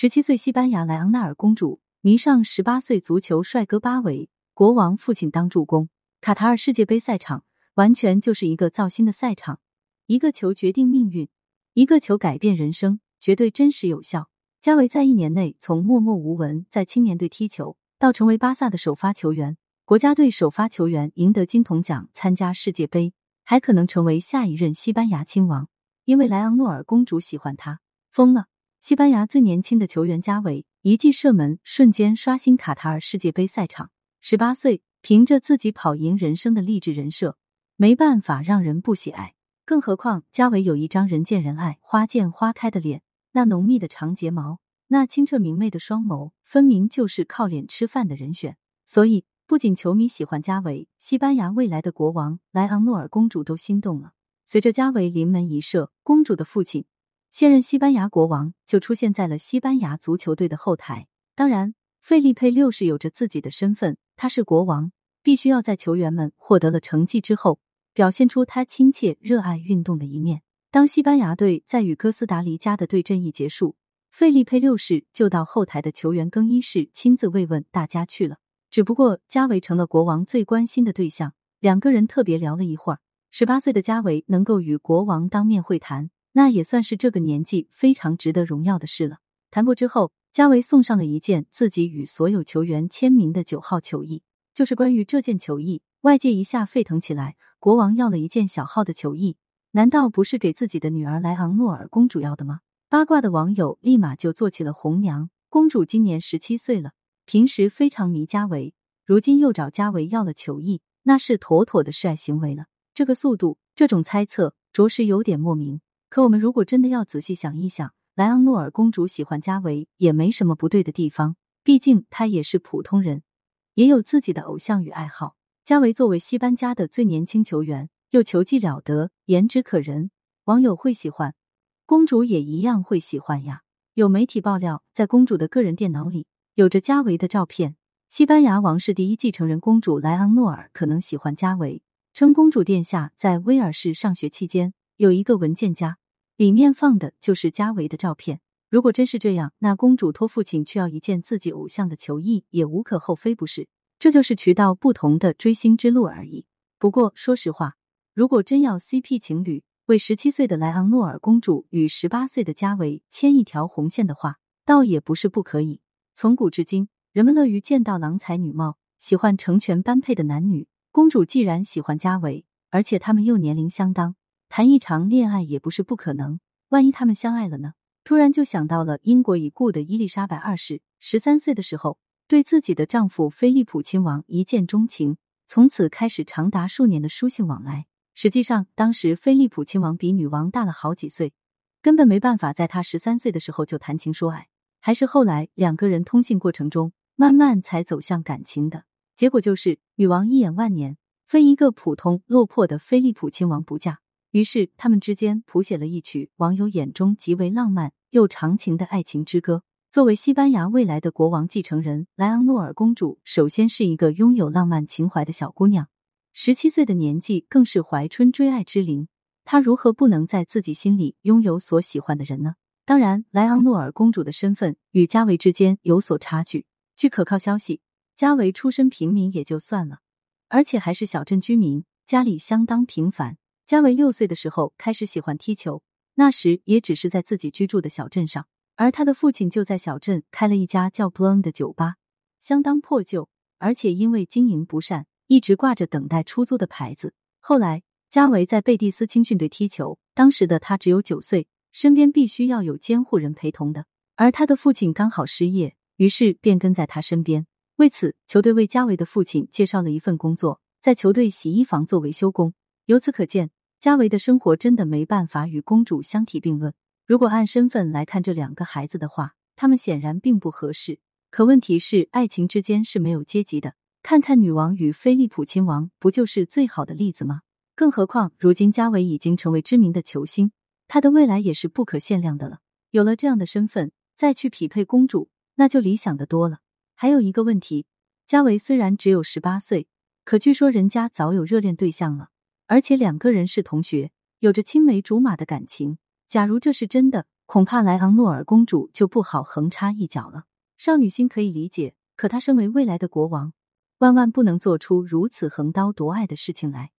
十七岁西班牙莱昂纳尔公主迷上十八岁足球帅哥巴韦，国王父亲当助攻。卡塔尔世界杯赛场完全就是一个造星的赛场，一个球决定命运，一个球改变人生，绝对真实有效。加维在一年内从默默无闻在青年队踢球，到成为巴萨的首发球员，国家队首发球员，赢得金童奖，参加世界杯，还可能成为下一任西班牙亲王。因为莱昂诺尔公主喜欢他，疯了。西班牙最年轻的球员加维一记射门，瞬间刷新卡塔尔世界杯赛场。十八岁，凭着自己跑赢人生的励志人设，没办法让人不喜爱。更何况加维有一张人见人爱、花见花开的脸。那浓密的长睫毛，那清澈明媚的双眸，分明就是靠脸吃饭的人选。所以，不仅球迷喜欢加维，西班牙未来的国王莱昂诺尔公主都心动了。随着加维临门一射，公主的父亲，现任西班牙国王就出现在了西班牙足球队的后台。当然，费利佩六世有着自己的身份，他是国王，必须要在球员们获得了成绩之后，表现出他亲切、热爱运动的一面。当西班牙队在与哥斯达黎加的对阵一结束，费利佩六世就到后台的球员更衣室亲自慰问大家去了。只不过加维成了国王最关心的对象，两个人特别聊了一会儿。十八岁的加维能够与国王当面会谈，那也算是这个年纪非常值得荣耀的事了。谈过之后，加维送上了一件自己与所有球员签名的九号球衣。就是关于这件球衣，外界一下沸腾起来。国王要了一件小号的球衣。难道不是给自己的女儿莱昂诺尔公主要的吗？八卦的网友立马就做起了红娘。公主今年十七岁了，平时非常迷加维，如今又找加维要了球衣，那是妥妥的示爱行为了。这个速度，这种猜测，着实有点莫名。可我们如果真的要仔细想一想，莱昂诺尔公主喜欢加维也没什么不对的地方，毕竟她也是普通人，也有自己的偶像与爱好。加维作为西班牙的最年轻球员。又球技了得，颜值可人，网友会喜欢，公主也一样会喜欢呀。有媒体爆料，在公主的个人电脑里有着加维的照片。西班牙王室第一继承人公主莱昂诺尔可能喜欢加维，称公主殿下在威尔士上学期间有一个文件夹，里面放的就是加维的照片。如果真是这样，那公主托父亲去要一件自己偶像的球衣也无可厚非，不是？这就是渠道不同的追星之路而已。不过说实话。如果真要 CP 情侣为十七岁的莱昂诺尔公主与十八岁的加维牵一条红线的话，倒也不是不可以。从古至今，人们乐于见到郎才女貌、喜欢成全般配的男女。公主既然喜欢加维，而且他们又年龄相当，谈一场恋爱也不是不可能。万一他们相爱了呢？突然就想到了英国已故的伊丽莎白二世，十三岁的时候对自己的丈夫菲利普亲王一见钟情，从此开始长达数年的书信往来。实际上，当时菲利普亲王比女王大了好几岁，根本没办法在他十三岁的时候就谈情说爱，还是后来两个人通信过程中，慢慢才走向感情的。结果就是女王一眼万年，非一个普通落魄的菲利普亲王不嫁。于是他们之间谱写了一曲网友眼中极为浪漫又长情的爱情之歌。作为西班牙未来的国王继承人，莱昂诺尔公主首先是一个拥有浪漫情怀的小姑娘。十七岁的年纪更是怀春追爱之龄，她如何不能在自己心里拥有所喜欢的人呢？当然，莱昂诺尔公主的身份与加维之间有所差距。据可靠消息，加维出身平民也就算了，而且还是小镇居民，家里相当平凡。加维六岁的时候开始喜欢踢球，那时也只是在自己居住的小镇上，而他的父亲就在小镇开了一家叫 Blon 的酒吧，相当破旧，而且因为经营不善。一直挂着等待出租的牌子。后来，加维在贝蒂斯青训队踢球，当时的他只有九岁，身边必须要有监护人陪同的。而他的父亲刚好失业，于是便跟在他身边。为此，球队为加维的父亲介绍了一份工作，在球队洗衣房做维修工。由此可见，加维的生活真的没办法与公主相提并论。如果按身份来看这两个孩子的话，他们显然并不合适。可问题是，爱情之间是没有阶级的。看看女王与菲利普亲王，不就是最好的例子吗？更何况如今加维已经成为知名的球星，他的未来也是不可限量的了。有了这样的身份，再去匹配公主，那就理想的多了。还有一个问题，加维虽然只有十八岁，可据说人家早有热恋对象了，而且两个人是同学，有着青梅竹马的感情。假如这是真的，恐怕莱昂诺尔公主就不好横插一脚了。少女心可以理解，可她身为未来的国王，万万不能做出如此横刀夺爱的事情来。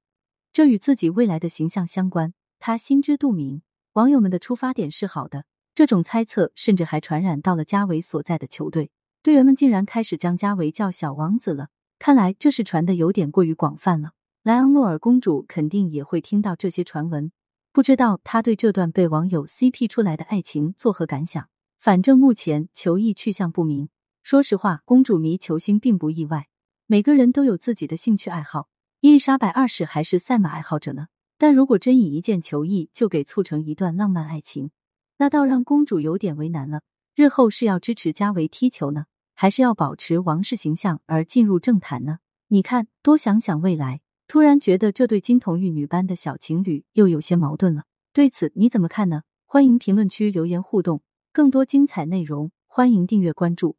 这与自己未来的形象相关，他心知肚明。网友们的出发点是好的，这种猜测甚至还传染到了加维所在的球队，队员们竟然开始将加维叫小王子了。看来这是传的有点过于广泛了。莱昂诺尔公主肯定也会听到这些传闻，不知道她对这段被网友 CP 出来的爱情作何感想。反正目前球艺去向不明。说实话，公主迷球星并不意外，每个人都有自己的兴趣爱好。伊丽莎白二世还是赛马爱好者呢。但如果真以一件球艺就给促成一段浪漫爱情，那倒让公主有点为难了。日后是要支持加维踢球呢，还是要保持王室形象而进入政坛呢？你看，多想想未来。突然觉得这对金童玉女般的小情侣又有些矛盾了。对此你怎么看呢？欢迎评论区留言互动。更多精彩内容，欢迎订阅关注。